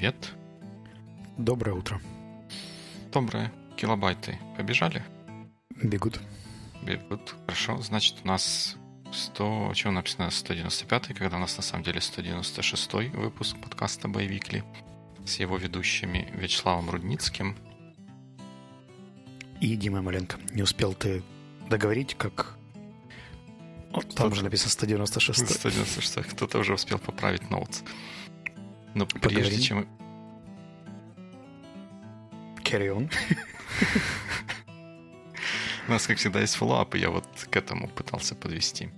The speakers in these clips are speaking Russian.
привет. Доброе утро. Доброе. Килобайты побежали? Бегут. Бегут. Хорошо. Значит, у нас 100... Чего написано? 195 когда у нас на самом деле 196 выпуск подкаста «Боевикли» с его ведущими Вячеславом Рудницким. И Димой Маленко. Не успел ты договорить, как... Вот там же написано 196 196 Кто-то уже успел поправить notes. Но Поговорим. прежде чем... Carry on. У нас, как всегда, есть follow-up, и я вот к этому пытался подвести.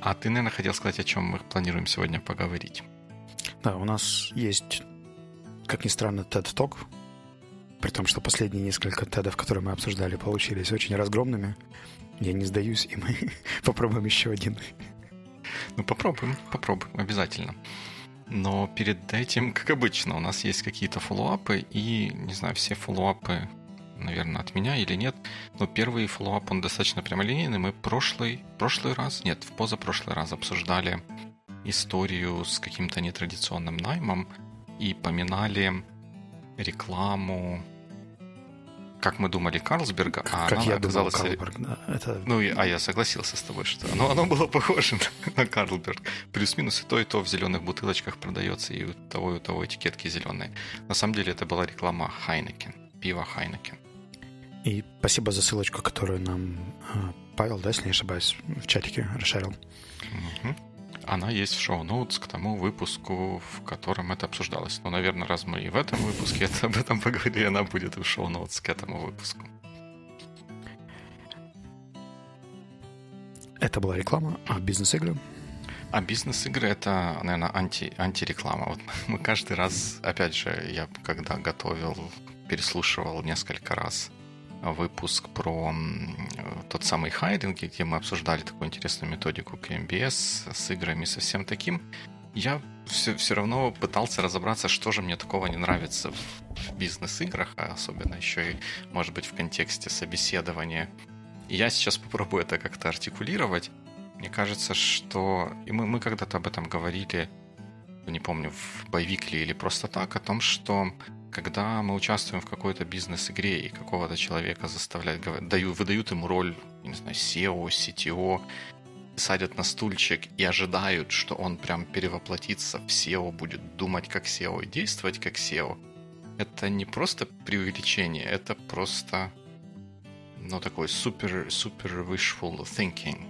А ты, наверное, хотел сказать, о чем мы планируем сегодня поговорить. Да, у нас есть, как ни странно, TED Talk, при том, что последние несколько TEDов, которые мы обсуждали, получились очень разгромными. Я не сдаюсь, и мы попробуем еще один. Ну, попробуем, попробуем, обязательно. Но перед этим, как обычно, у нас есть какие-то follow-up ы, и, не знаю, все follow-up ы, наверное, от меня или нет, но первый follow-up, он достаточно прямолинейный. Мы прошлый, прошлый раз, нет, в позапрошлый раз обсуждали историю с каким-то нетрадиционным наймом и поминали рекламу как мы думали, Карлсберга, а как она я оказалась... думал, Карлсберг, да. Это... Ну, а я согласился с тобой, что оно, оно было похоже на Карлсберг. Плюс-минус и то, и то в зеленых бутылочках продается, и у того, и у того этикетки зеленые. На самом деле это была реклама Хайнекен, пиво Хайнекен. И спасибо за ссылочку, которую нам а, Павел, да, если не ошибаюсь, в чатике расшарил. Угу она есть в шоу-ноутс к тому выпуску, в котором это обсуждалось. Ну, наверное, раз мы и в этом выпуске это, об этом поговорили, она будет и в шоу-ноутс к этому выпуску. Это была реклама, а бизнес-игры? А бизнес-игры это, наверное, анти, антиреклама. Вот мы каждый раз, опять же, я когда готовил, переслушивал несколько раз выпуск про тот самый хайдинг, где мы обсуждали такую интересную методику KMBS с играми, со всем таким, я все, все равно пытался разобраться, что же мне такого не нравится в бизнес-играх, а особенно еще и, может быть, в контексте собеседования. И я сейчас попробую это как-то артикулировать. Мне кажется, что... И мы, мы когда-то об этом говорили, не помню, в боевикле или просто так, о том, что когда мы участвуем в какой-то бизнес-игре и какого-то человека заставляют, дают, выдают ему роль, не знаю, SEO, CTO, садят на стульчик и ожидают, что он прям перевоплотится в SEO, будет думать как SEO и действовать как SEO, это не просто преувеличение, это просто, ну, такой супер, супер wishful thinking.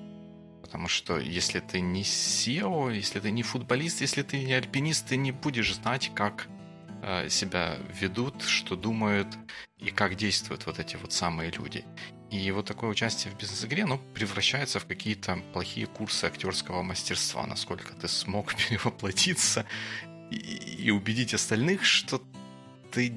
Потому что если ты не SEO, если ты не футболист, если ты не альпинист, ты не будешь знать, как себя ведут, что думают и как действуют вот эти вот самые люди. И вот такое участие в бизнес-игре, оно превращается в какие-то плохие курсы актерского мастерства, насколько ты смог перевоплотиться и, и убедить остальных, что ты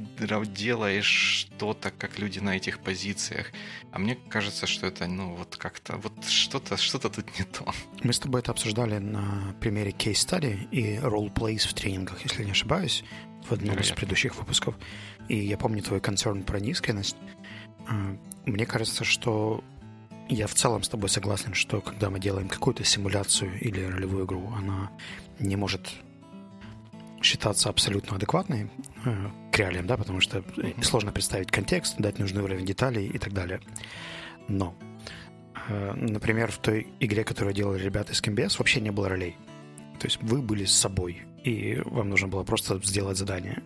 делаешь что-то, как люди на этих позициях. А мне кажется, что это, ну, вот как-то, вот что-то, что-то тут не то. Мы с тобой это обсуждали на примере кейс-стади и ролл-плейс в тренингах, если не ошибаюсь в одном Вероятно. из предыдущих выпусков. И я помню твой концерн про низкость. А, мне кажется, что я в целом с тобой согласен, что когда мы делаем какую-то симуляцию или ролевую игру, она не может считаться абсолютно адекватной э, к реалиям, да, потому что mm-hmm. сложно представить контекст, дать нужный уровень деталей и так далее. Но, э, например, в той игре, которую делали ребята из KMBS, вообще не было ролей. То есть вы были с собой и вам нужно было просто сделать задание.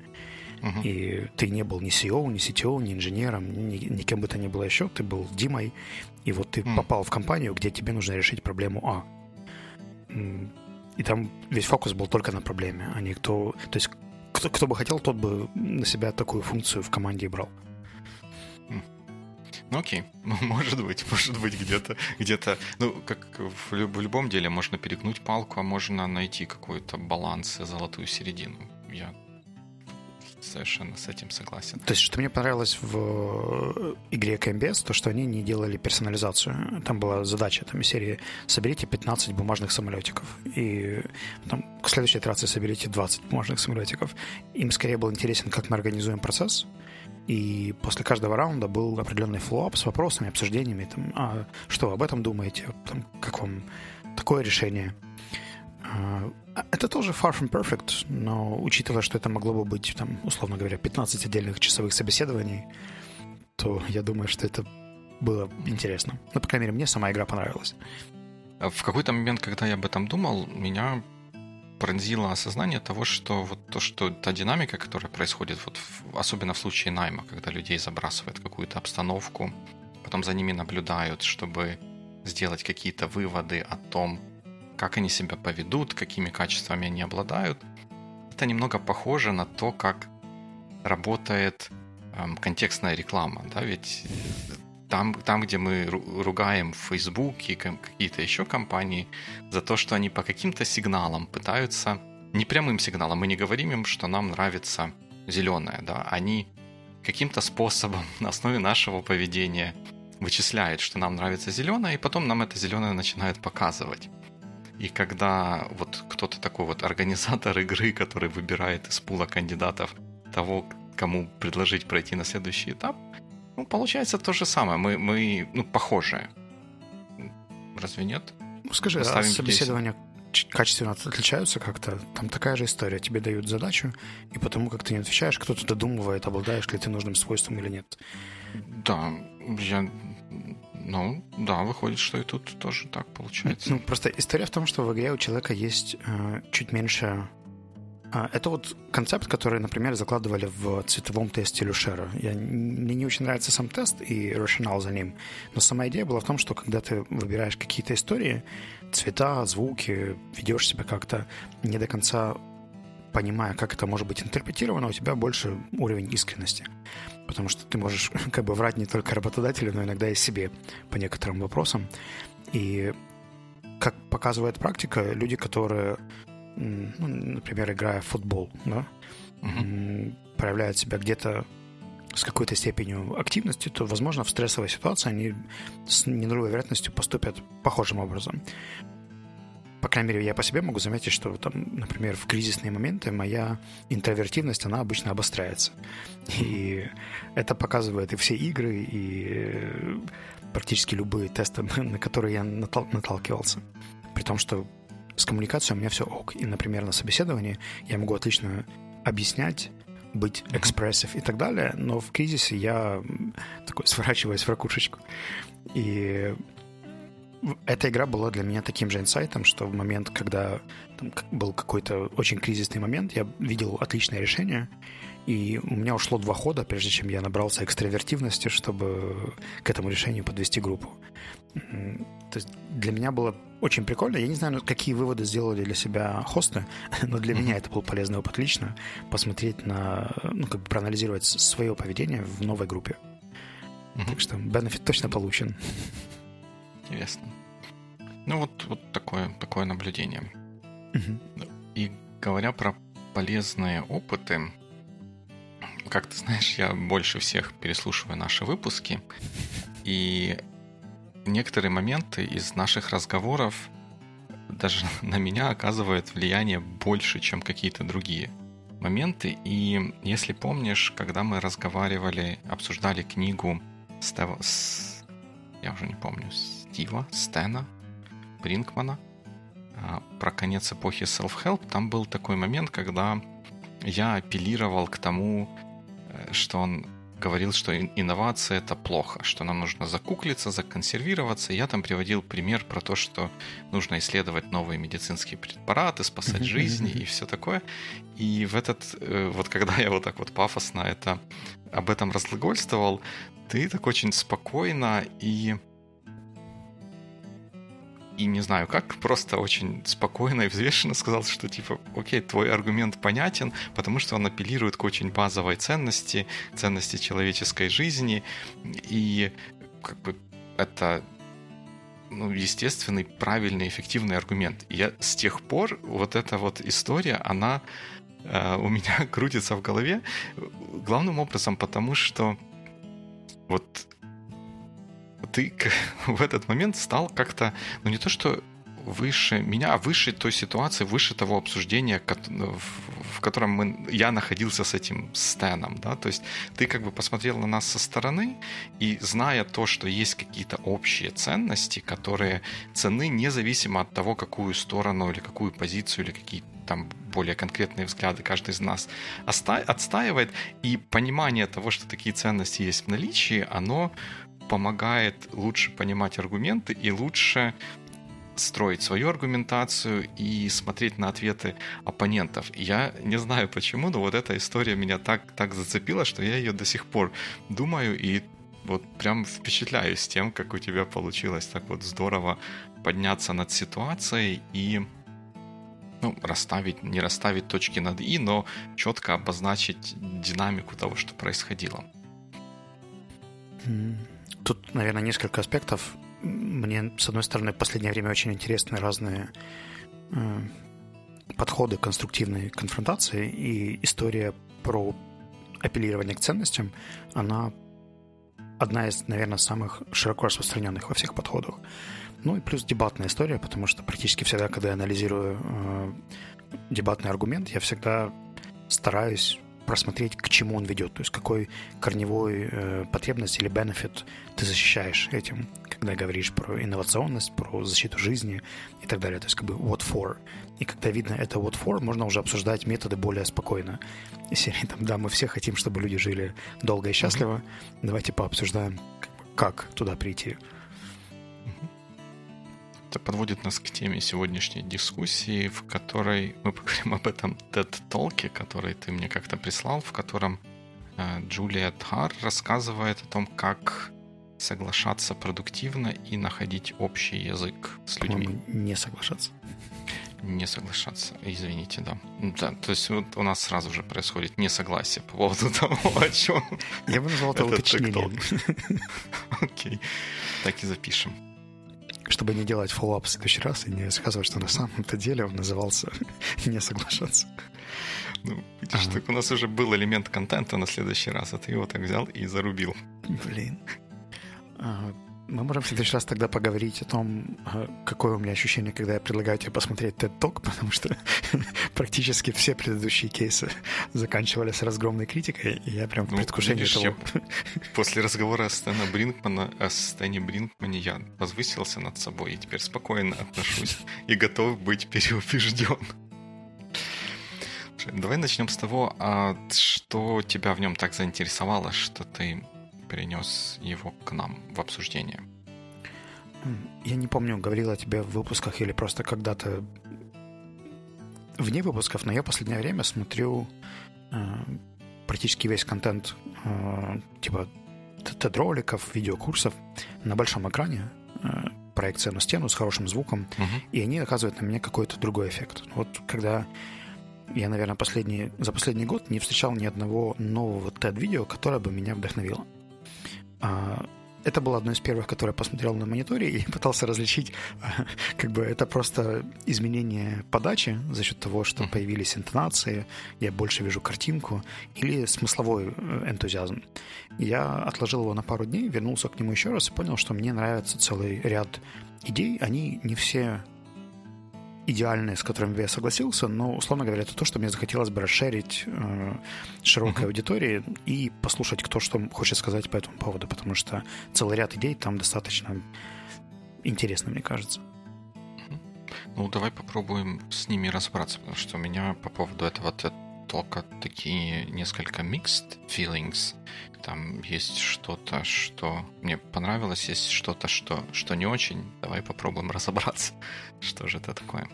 Uh-huh. И ты не был ни CEO, ни CTO, ни инженером, ни, ни кем бы то ни было еще, ты был Димой, и вот ты uh-huh. попал в компанию, где тебе нужно решить проблему А. И там весь фокус был только на проблеме, а не кто... То есть кто, кто бы хотел, тот бы на себя такую функцию в команде брал. Ну окей, может быть, может быть где-то, где-то, ну как в, в любом деле можно перегнуть палку, а можно найти какой-то баланс, золотую середину. Я совершенно с этим согласен. То есть, что мне понравилось в э, игре КМБС, то, что они не делали персонализацию. Там была задача там, серии «Соберите 15 бумажных самолетиков». И там, к следующей итерации «Соберите 20 бумажных самолетиков». Им скорее был интересен, как мы организуем процесс, и после каждого раунда был определенный флоп с вопросами, обсуждениями. Там, а что вы об этом думаете? Там, как вам такое решение? А, это тоже far from perfect, но учитывая, что это могло бы быть, там, условно говоря, 15 отдельных часовых собеседований, то я думаю, что это было интересно. Ну, по крайней мере, мне сама игра понравилась. А в какой-то момент, когда я об этом думал, меня пронзило осознание того, что вот то, что та динамика, которая происходит, вот в, особенно в случае найма, когда людей забрасывают какую-то обстановку, потом за ними наблюдают, чтобы сделать какие-то выводы о том, как они себя поведут, какими качествами они обладают. Это немного похоже на то, как работает эм, контекстная реклама, да, ведь там, там, где мы ругаем Facebook и какие-то еще компании за то, что они по каким-то сигналам пытаются, не прямым сигналам, мы не говорим им, что нам нравится зеленое, да, они каким-то способом на основе нашего поведения вычисляют, что нам нравится зеленое, и потом нам это зеленое начинают показывать. И когда вот кто-то такой вот организатор игры, который выбирает из пула кандидатов того, кому предложить пройти на следующий этап, ну, получается то же самое. Мы, мы ну, похожие. Разве нет? Ну, скажи, а собеседования качественно отличаются как-то? Там такая же история. Тебе дают задачу, и потому как ты не отвечаешь, кто-то додумывает, обладаешь ли ты нужным свойством или нет. Да, я... Ну, да, выходит, что и тут тоже так получается. Ну, просто история в том, что в игре у человека есть э, чуть меньше а, это вот концепт, который, например, закладывали в цветовом тесте Люшера. Я, мне не очень нравится сам тест и рационал за ним, но сама идея была в том, что когда ты выбираешь какие-то истории, цвета, звуки, ведешь себя как-то не до конца понимая, как это может быть интерпретировано, у тебя больше уровень искренности. Потому что ты можешь как бы врать не только работодателю, но иногда и себе по некоторым вопросам. И как показывает практика, люди, которые ну, например, играя в футбол, да, uh-huh. проявляют себя где-то с какой-то степенью активности, то, возможно, в стрессовой ситуации они с ненулевой вероятностью поступят похожим образом. По крайней мере, я по себе могу заметить, что, там, например, в кризисные моменты моя интровертивность, она обычно обостряется. И это показывает и все игры, и практически любые тесты, на которые я наталкивался. При том, что с коммуникацией у меня все OK. И, например, на собеседовании я могу отлично объяснять, быть expressive и так далее, но в кризисе я такой сворачиваюсь в ракушечку. И эта игра была для меня таким же инсайтом, что в момент, когда там был какой-то очень кризисный момент, я видел отличное решение, и у меня ушло два хода, прежде чем я набрался экстравертивности, чтобы к этому решению подвести группу. То есть для меня было очень прикольно. Я не знаю, какие выводы сделали для себя хосты, но для mm-hmm. меня это был полезный опыт лично посмотреть на, ну, как бы проанализировать свое поведение в новой группе. Mm-hmm. Так что бенефит точно получен. Интересно. Ну вот, вот такое, такое наблюдение. И говоря про полезные опыты, как ты знаешь, я больше всех переслушиваю наши выпуски, и некоторые моменты из наших разговоров даже на меня оказывают влияние больше, чем какие-то другие моменты. И если помнишь, когда мы разговаривали, обсуждали книгу Стева, с, я уже не помню, Стива, Стена, Бринкмана а, про конец эпохи self-help, там был такой момент, когда я апеллировал к тому, что он говорил, что инновация это плохо, что нам нужно закуклиться, законсервироваться. Я там приводил пример про то, что нужно исследовать новые медицинские препараты, спасать жизни и все такое. И в этот, э, вот когда я вот так вот пафосно это об этом разглагольствовал, ты так очень спокойно и и не знаю как, просто очень спокойно и взвешенно сказал, что типа, окей, твой аргумент понятен, потому что он апеллирует к очень базовой ценности, ценности человеческой жизни, и как бы это ну, естественный, правильный, эффективный аргумент. И я с тех пор вот эта вот история, она э, у меня крутится в голове главным образом потому, что вот ты в этот момент стал как-то, ну не то что выше меня, выше той ситуации, выше того обсуждения, в котором мы, я находился с этим Стэном, да, то есть ты как бы посмотрел на нас со стороны и зная то, что есть какие-то общие ценности, которые цены независимо от того, какую сторону или какую позицию или какие там более конкретные взгляды каждый из нас отстаивает, и понимание того, что такие ценности есть в наличии, оно помогает лучше понимать аргументы и лучше строить свою аргументацию и смотреть на ответы оппонентов. Я не знаю почему, но вот эта история меня так, так зацепила, что я ее до сих пор думаю и вот прям впечатляюсь тем, как у тебя получилось так вот здорово подняться над ситуацией и ну, расставить, не расставить точки над «и», но четко обозначить динамику того, что происходило. Тут, наверное, несколько аспектов. Мне, с одной стороны, в последнее время очень интересны разные э, подходы конструктивной конфронтации, и история про апеллирование к ценностям, она одна из, наверное, самых широко распространенных во всех подходах. Ну и плюс дебатная история, потому что практически всегда, когда я анализирую э, дебатный аргумент, я всегда стараюсь просмотреть, к чему он ведет, то есть какой корневой э, потребность или бенефит ты защищаешь этим, когда говоришь про инновационность, про защиту жизни и так далее. То есть как бы what for. И когда видно это what for, можно уже обсуждать методы более спокойно. Серии там, да, мы все хотим, чтобы люди жили долго и счастливо. Mm-hmm. Давайте пообсуждаем, как туда прийти. Это подводит нас к теме сегодняшней дискуссии, в которой мы поговорим об этом TED-толке, который ты мне как-то прислал, в котором э, Джулия Тхар рассказывает о том, как соглашаться продуктивно и находить общий язык с людьми. Не соглашаться. Не соглашаться, извините, да. да. То есть вот у нас сразу же происходит несогласие по поводу того, о чем. Я бы назвал это уточнением. Окей, так и запишем чтобы не делать follow-up в следующий раз и не рассказывать, что на самом-то деле он назывался «Не соглашаться». Ну, видишь, ага. так у нас уже был элемент контента на следующий раз, а ты его так взял и зарубил. Блин. А, мы можем в следующий раз тогда поговорить о том, а, какое у меня ощущение, когда я предлагаю тебе посмотреть TED Talk, потому что практически все предыдущие кейсы заканчивались разгромной критикой, и я прям в ну, предвкушении видишь, того... После разговора о Стэна Бринкмана, о Стэне Бринкмане я возвысился над собой и теперь спокойно отношусь и готов быть переубежден. Давай начнем с того, а что тебя в нем так заинтересовало, что ты перенес его к нам в обсуждение. Я не помню, говорил я тебе в выпусках или просто когда-то вне выпусков, но я в последнее время смотрю э, практически весь контент э, типа TED-роликов, видеокурсов на большом экране, э, проекция на стену с хорошим звуком, uh-huh. и они оказывают на меня какой-то другой эффект. Вот когда я, наверное, последний, за последний год не встречал ни одного нового TED-видео, которое бы меня вдохновило. А, это было одно из первых, которое я посмотрел на мониторе и пытался различить, как бы это просто изменение подачи за счет того, что появились интонации, я больше вижу картинку, или смысловой э, энтузиазм. Я отложил его на пару дней, вернулся к нему еще раз и понял, что мне нравится целый ряд идей. Они не все идеальные, с которыми бы я согласился, но, условно говоря, это то, что мне захотелось бы расширить э, широкой uh-huh. аудитории и послушать, кто что хочет сказать по этому поводу, потому что целый ряд идей там достаточно интересно, мне кажется. Ну, давай попробуем с ними разобраться, потому что у меня по поводу этого только такие несколько mixed feelings. Там есть что-то, что мне понравилось, есть что-то, что, что не очень. Давай попробуем разобраться, что же это такое.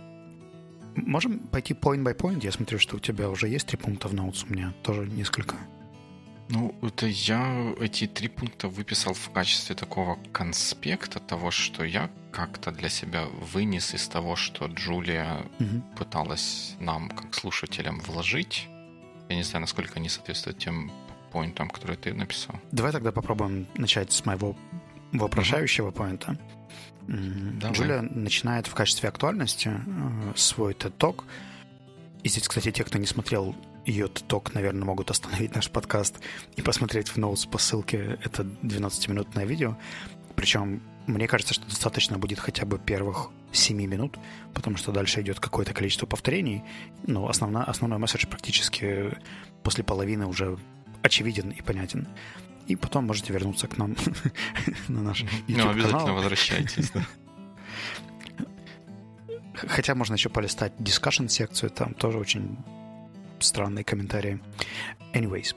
Можем пойти point by point. Я смотрю, что у тебя уже есть три пункта в notes, у меня тоже несколько. Ну, это я эти три пункта выписал в качестве такого конспекта того, что я как-то для себя вынес из того, что Джулия угу. пыталась нам, как слушателям, вложить. Я не знаю, насколько они соответствуют тем поинтам, которые ты написал. Давай тогда попробуем начать с моего вопрошающего угу. поинта. Давай. Джулия начинает в качестве актуальности э, свой TED Talk. И здесь, кстати, те, кто не смотрел ее ток, наверное, могут остановить наш подкаст и посмотреть в ноутс по ссылке это 12-минутное видео. Причем мне кажется, что достаточно будет хотя бы первых 7 минут, потому что дальше идет какое-то количество повторений, но основна, основной месседж практически после половины уже очевиден и понятен. И потом можете вернуться к нам на наш YouTube-канал. Ну, обязательно возвращайтесь, да. Хотя можно еще полистать дискашн секцию, там тоже очень странные комментарии. Anyways,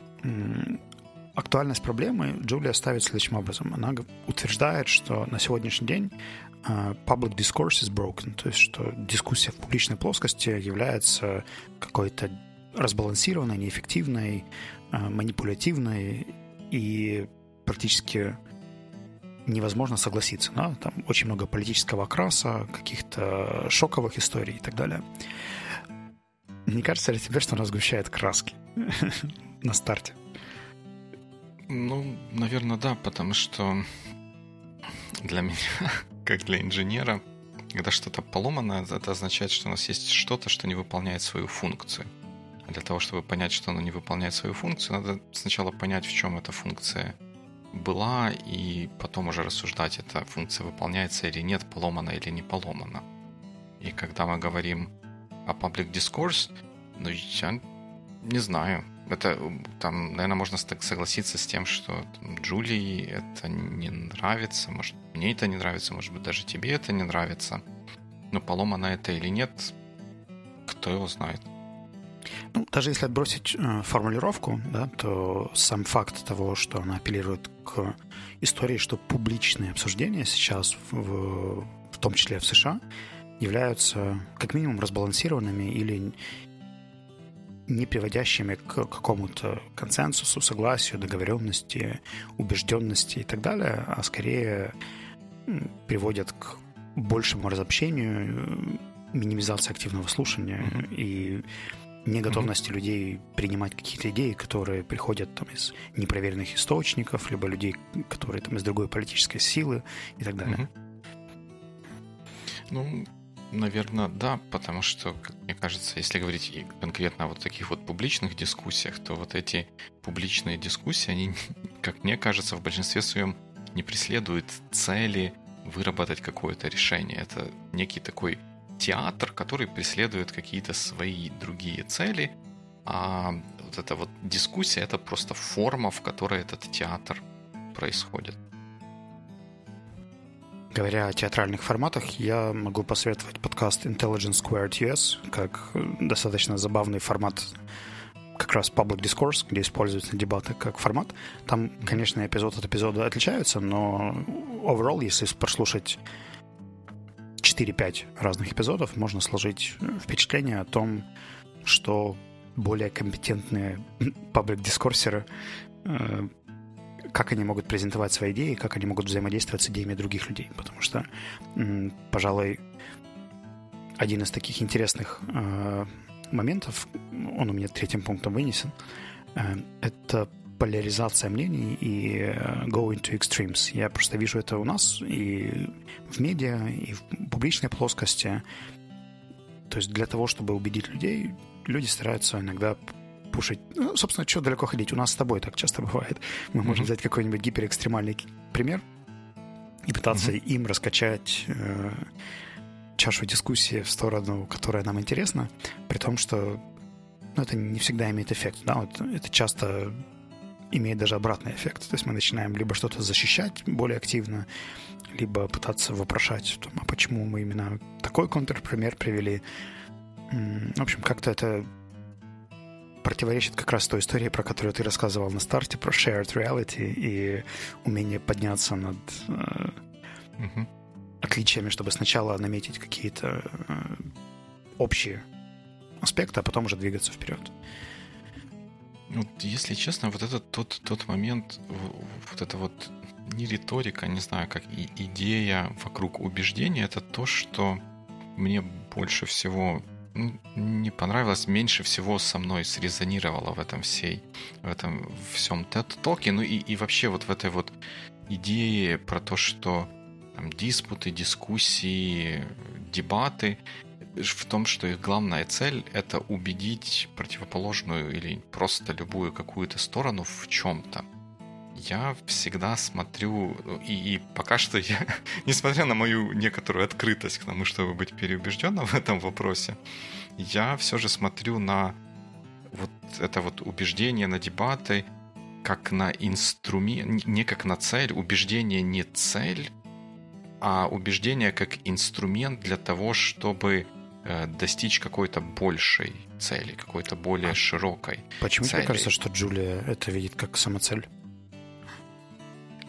актуальность проблемы Джулия ставит следующим образом. Она утверждает, что на сегодняшний день а, public discourse is broken, то есть что дискуссия в публичной плоскости является какой-то разбалансированной, неэффективной, а, манипулятивной и практически невозможно согласиться. Да? Там очень много политического окраса, каких-то шоковых историй и так далее. Не кажется ли тебе, что она сгущает краски на старте? Ну, наверное, да, потому что для меня, как для инженера, когда что-то поломано, это означает, что у нас есть что-то, что не выполняет свою функцию. А для того, чтобы понять, что оно не выполняет свою функцию, надо сначала понять, в чем эта функция была, и потом уже рассуждать, эта функция выполняется или нет, поломана или не поломана. И когда мы говорим о public discourse, ну, я не знаю. Это там, наверное, можно согласиться с тем, что там, Джулии это не нравится, может, мне это не нравится, может быть, даже тебе это не нравится. Но поломано это или нет, кто его знает. Ну, даже если отбросить э, формулировку, да, то сам факт того, что она апеллирует к истории, что публичные обсуждения сейчас, в, в том числе в США, являются как минимум разбалансированными или не приводящими к какому-то консенсусу, согласию, договоренности, убежденности и так далее, а скорее приводят к большему разобщению, минимизации активного слушания mm-hmm. и неготовности mm-hmm. людей принимать какие-то идеи, которые приходят там из непроверенных источников, либо людей, которые там из другой политической силы и так далее. Mm-hmm. Ну, наверное, да, потому что, как мне кажется, если говорить конкретно о вот таких вот публичных дискуссиях, то вот эти публичные дискуссии, они, как мне кажется, в большинстве своем не преследуют цели выработать какое-то решение. Это некий такой театр, который преследует какие-то свои другие цели, а вот эта вот дискуссия — это просто форма, в которой этот театр происходит. Говоря о театральных форматах, я могу посоветовать подкаст Intelligence Squared US как достаточно забавный формат как раз public discourse, где используются дебаты как формат. Там, конечно, эпизод от эпизода отличаются, но overall, если прослушать 4-5 разных эпизодов, можно сложить впечатление о том, что более компетентные паблик-дискорсеры э, как они могут презентовать свои идеи, как они могут взаимодействовать с идеями других людей. Потому что, пожалуй, один из таких интересных э, моментов, он у меня третьим пунктом вынесен, э, это поляризация мнений и э, going to extremes. Я просто вижу это у нас и в медиа, и в публичной плоскости. То есть для того, чтобы убедить людей, люди стараются иногда пушить. Ну, собственно, что далеко ходить? У нас с тобой так часто бывает. Мы можем взять какой-нибудь гиперэкстремальный пример и пытаться mm-hmm. им раскачать э, чашу дискуссии в сторону, которая нам интересна, при том, что ну, это не всегда имеет эффект. Да? Вот это часто имеет даже обратный эффект. То есть мы начинаем либо что-то защищать более активно, либо пытаться вопрошать, а почему мы именно такой контрпример привели. В общем, как-то это противоречит как раз той истории, про которую ты рассказывал на старте, про shared reality и умение подняться над э, угу. отличиями, чтобы сначала наметить какие-то э, общие аспекты, а потом уже двигаться вперед. Вот, если честно, вот этот тот, тот момент, вот это вот не риторика, не знаю, как и идея вокруг убеждения, это то, что мне больше всего не понравилось, меньше всего со мной срезонировало в этом всей, в этом всем TED-токе, ну и, и вообще вот в этой вот идее про то, что там, диспуты, дискуссии, дебаты, в том, что их главная цель — это убедить противоположную или просто любую какую-то сторону в чем-то. Я всегда смотрю, и, и пока что я, несмотря на мою некоторую открытость к тому, чтобы быть переубежденным в этом вопросе, я все же смотрю на вот это вот убеждение, на дебаты, как на инструмент, не как на цель. Убеждение не цель, а убеждение как инструмент для того, чтобы э, достичь какой-то большей цели, какой-то более а широкой. Почему цели. тебе кажется, что Джулия это видит как самоцель?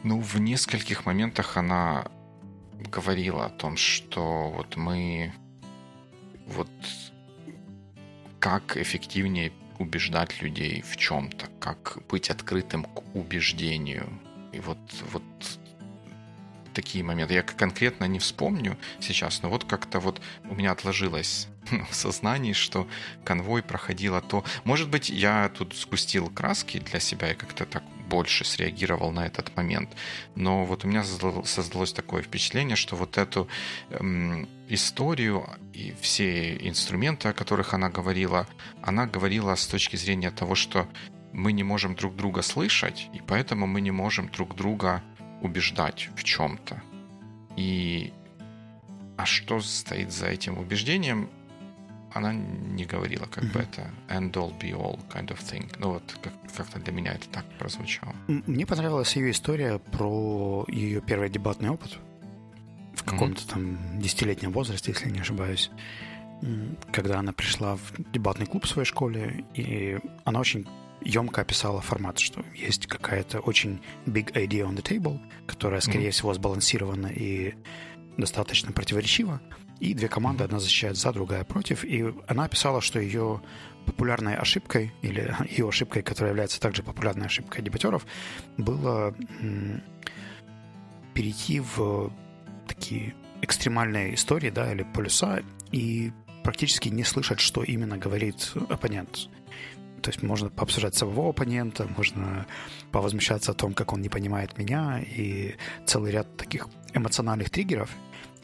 Ну, в нескольких моментах она говорила о том, что вот мы вот как эффективнее убеждать людей в чем-то, как быть открытым к убеждению. И вот, вот такие моменты. Я конкретно не вспомню сейчас, но вот как-то вот у меня отложилось в сознании, что конвой проходило то... Может быть, я тут спустил краски для себя и как-то так больше среагировал на этот момент. Но вот у меня создалось такое впечатление, что вот эту эм, историю и все инструменты, о которых она говорила, она говорила с точки зрения того, что мы не можем друг друга слышать, и поэтому мы не можем друг друга убеждать в чем-то. И а что стоит за этим убеждением, она не говорила, как mm-hmm. бы это end all be all kind of thing. Ну вот как- как-то для меня это так прозвучало. Мне понравилась ее история про ее первый дебатный опыт в каком-то mm-hmm. там десятилетнем возрасте, если не ошибаюсь, когда она пришла в дебатный клуб в своей школе, и она очень емко описала формат, что есть какая-то очень big idea on the table, которая, скорее mm-hmm. всего, сбалансирована и достаточно противоречива, и две команды, одна защищает за, другая против. И она описала, что ее популярной ошибкой, или ее ошибкой, которая является также популярной ошибкой дебатеров, было перейти в такие экстремальные истории, да, или полюса, и практически не слышать, что именно говорит оппонент. То есть можно пообсуждать самого оппонента, можно повозмущаться о том, как он не понимает меня, и целый ряд таких эмоциональных триггеров –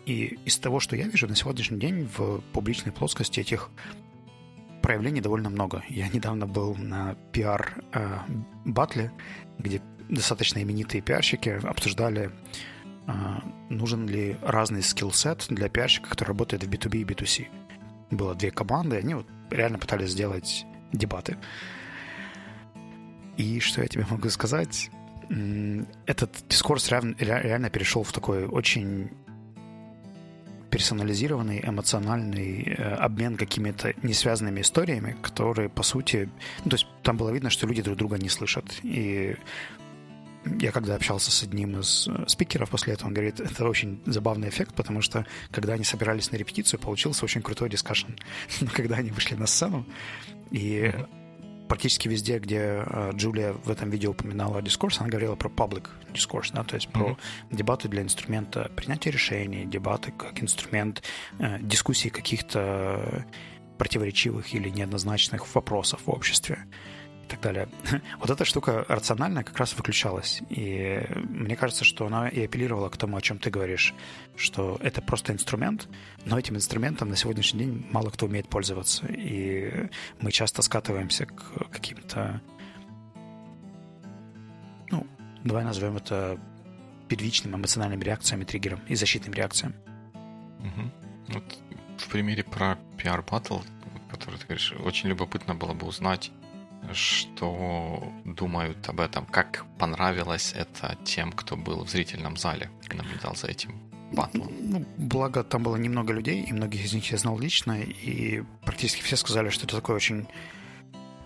и из того, что я вижу на сегодняшний день в публичной плоскости этих проявлений довольно много. Я недавно был на пиар-батле, где достаточно именитые пиарщики обсуждали, э, нужен ли разный скилл-сет для пиарщика, который работает в B2B и B2C. Было две команды, они вот реально пытались сделать дебаты. И что я тебе могу сказать? Этот дискурс реально перешел в такой очень персонализированный эмоциональный э, обмен какими-то несвязанными историями, которые, по сути... Ну, то есть там было видно, что люди друг друга не слышат. И я когда общался с одним из э, спикеров после этого, он говорит, это очень забавный эффект, потому что когда они собирались на репетицию, получился очень крутой дискашн. Но когда они вышли на сцену, и практически везде, где э, Джулия в этом видео упоминала дискурс, она говорила про public дискурс, да, то есть про mm-hmm. дебаты для инструмента принятия решений, дебаты как инструмент э, дискуссии каких-то противоречивых или неоднозначных вопросов в обществе и так далее. Вот эта штука рациональная как раз выключалась. И мне кажется, что она и апеллировала к тому, о чем ты говоришь, что это просто инструмент, но этим инструментом на сегодняшний день мало кто умеет пользоваться. И мы часто скатываемся к каким-то, ну, давай назовем это первичным эмоциональным реакциям и триггерам и защитным реакциям. Угу. Вот в примере про PR Battle, который ты говоришь, очень любопытно было бы узнать, что думают об этом, как понравилось это тем, кто был в зрительном зале и наблюдал за этим батлом. Ну, благо, там было немного людей, и многих из них я знал лично, и практически все сказали, что это такой очень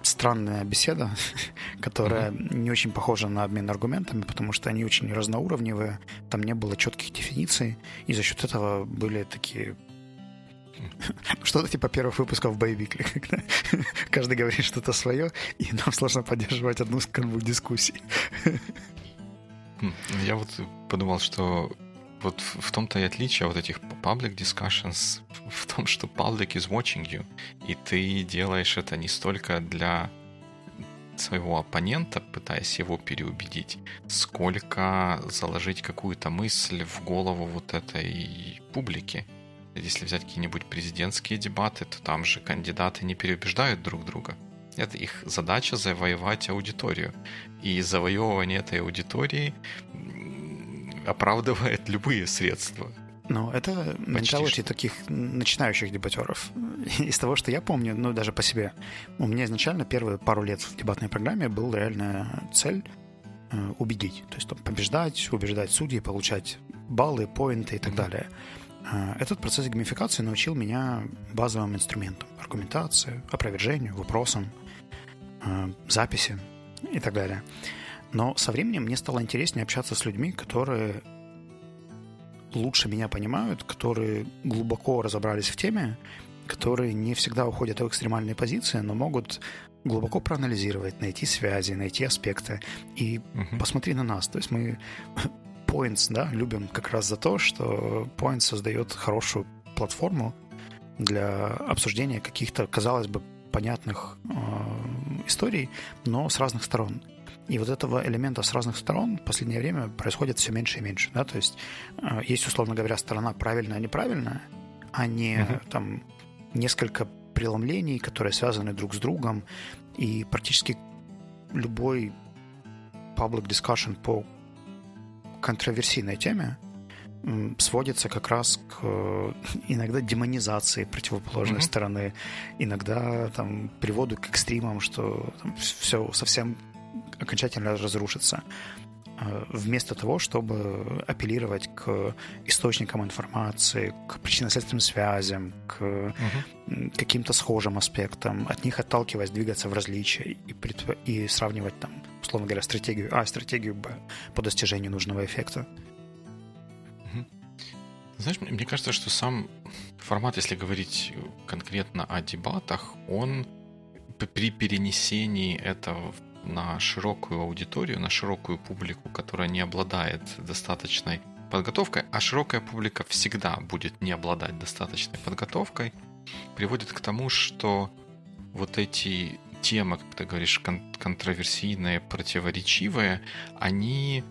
странная беседа, которая mm-hmm. не очень похожа на обмен аргументами, потому что они очень разноуровневые, там не было четких дефиниций, и за счет этого были такие что-то типа первых выпусков Боевикли, когда каждый говорит что-то свое, и нам сложно поддерживать одну канву дискуссий. Хм, я вот подумал, что вот в том-то и отличие вот этих public discussions в том, что public is watching you, и ты делаешь это не столько для своего оппонента, пытаясь его переубедить, сколько заложить какую-то мысль в голову вот этой публики. Если взять какие-нибудь президентские дебаты, то там же кандидаты не переубеждают друг друга. Это их задача завоевать аудиторию. И завоевывание этой аудитории оправдывает любые средства. Ну, это менталити таких начинающих дебатеров. Из того, что я помню, ну, даже по себе, у меня изначально первые пару лет в дебатной программе был реальная цель э, убедить. То есть там, побеждать, убеждать судей, получать баллы, поинты и так mm-hmm. далее. Э, этот процесс геймификации научил меня базовым инструментам. Аргументации, опровержению, вопросам, э, записи и так далее. Но со временем мне стало интереснее общаться с людьми, которые лучше меня понимают, которые глубоко разобрались в теме, которые не всегда уходят в экстремальные позиции, но могут глубоко проанализировать, найти связи, найти аспекты. И uh-huh. посмотри на нас. То есть мы Points, да, любим как раз за то, что Points создает хорошую платформу для обсуждения каких-то, казалось бы, понятных э, историй, но с разных сторон. И вот этого элемента с разных сторон в последнее время происходит все меньше и меньше. Да? То есть э, есть, условно говоря, сторона правильная, неправильная, а не uh-huh. там несколько преломлений, которые связаны друг с другом. И практически любой public discussion по контроверсийной теме сводится как раз к э, иногда демонизации противоположной mm-hmm. стороны, иногда там приводу к экстримам, что там, все совсем окончательно разрушится. Э, вместо того, чтобы апеллировать к источникам информации, к причинно-следственным связям, к угу. каким-то схожим аспектам, от них отталкиваясь, двигаться в различия и, и сравнивать там, условно говоря, стратегию А, стратегию Б по достижению нужного эффекта. Знаешь, мне кажется, что сам формат, если говорить конкретно о дебатах, он при перенесении этого на широкую аудиторию, на широкую публику, которая не обладает достаточной подготовкой, а широкая публика всегда будет не обладать достаточной подготовкой, приводит к тому, что вот эти темы, как ты говоришь, кон- контроверсийные, противоречивые, они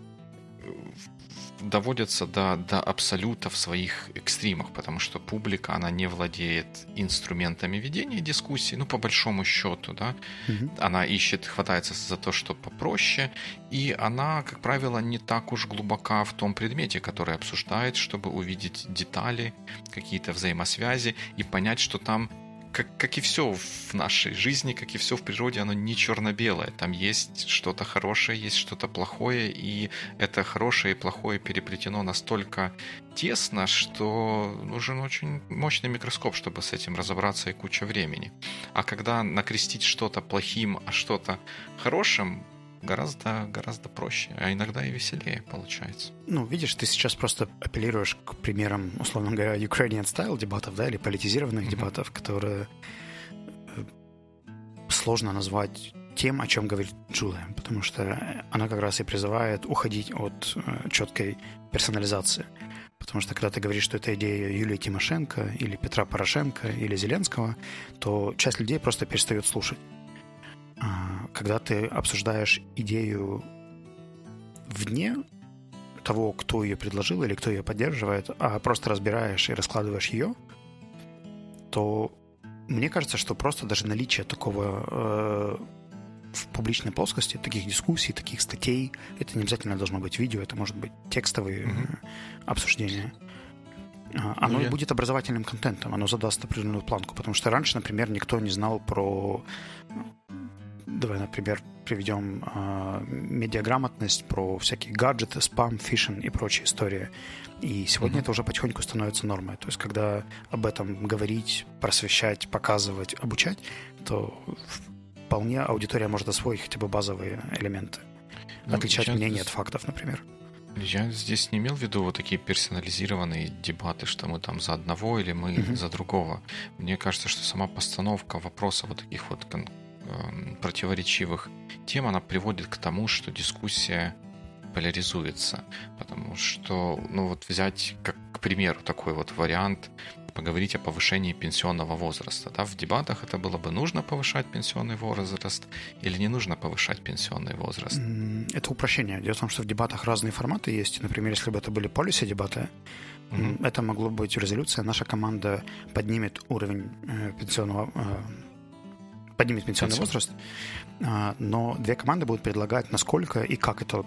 доводятся до, до абсолюта в своих экстримах, потому что публика, она не владеет инструментами ведения дискуссии, ну, по большому счету, да, угу. она ищет, хватается за то, что попроще, и она, как правило, не так уж глубока в том предмете, который обсуждает, чтобы увидеть детали, какие-то взаимосвязи и понять, что там как, как и все в нашей жизни, как и все в природе, оно не черно-белое. Там есть что-то хорошее, есть что-то плохое, и это хорошее и плохое переплетено настолько тесно, что нужен очень мощный микроскоп, чтобы с этим разобраться и куча времени. А когда накрестить что-то плохим, а что-то хорошим, гораздо, гораздо проще, а иногда и веселее получается. Ну, видишь, ты сейчас просто апеллируешь к примерам, условно говоря, Ukrainian style дебатов, да, или политизированных mm-hmm. дебатов, которые э, сложно назвать тем, о чем говорит Джулия, потому что она как раз и призывает уходить от э, четкой персонализации. Потому что когда ты говоришь, что это идея Юлии Тимошенко или Петра Порошенко или Зеленского, то часть людей просто перестает слушать. А, когда ты обсуждаешь идею вне того, кто ее предложил или кто ее поддерживает, а просто разбираешь и раскладываешь ее, то мне кажется, что просто даже наличие такого э, в публичной плоскости, таких дискуссий, таких статей, это не обязательно должно быть видео, это может быть текстовые mm-hmm. обсуждения. А, оно ну, я... будет образовательным контентом, оно задаст определенную планку, потому что раньше, например, никто не знал про давай, например, приведем э, медиаграмотность про всякие гаджеты, спам, фишинг и прочие истории. И сегодня mm-hmm. это уже потихоньку становится нормой. То есть, когда об этом говорить, просвещать, показывать, обучать, то вполне аудитория может освоить хотя бы базовые элементы. Ну, Отличать мнение от фактов, например. Я здесь не имел в виду вот такие персонализированные дебаты, что мы там за одного или мы mm-hmm. за другого. Мне кажется, что сама постановка вопроса вот таких вот кон- противоречивых тем, она приводит к тому, что дискуссия поляризуется. Потому что, ну вот взять, как к примеру, такой вот вариант, поговорить о повышении пенсионного возраста. Да? В дебатах это было бы нужно повышать пенсионный возраст или не нужно повышать пенсионный возраст? Это упрощение. Дело в том, что в дебатах разные форматы есть. Например, если бы это были полиси дебаты, mm-hmm. это могло быть резолюция. Наша команда поднимет уровень э, пенсионного э, поднимет пенсионный возраст, а, но две команды будут предлагать, насколько и как это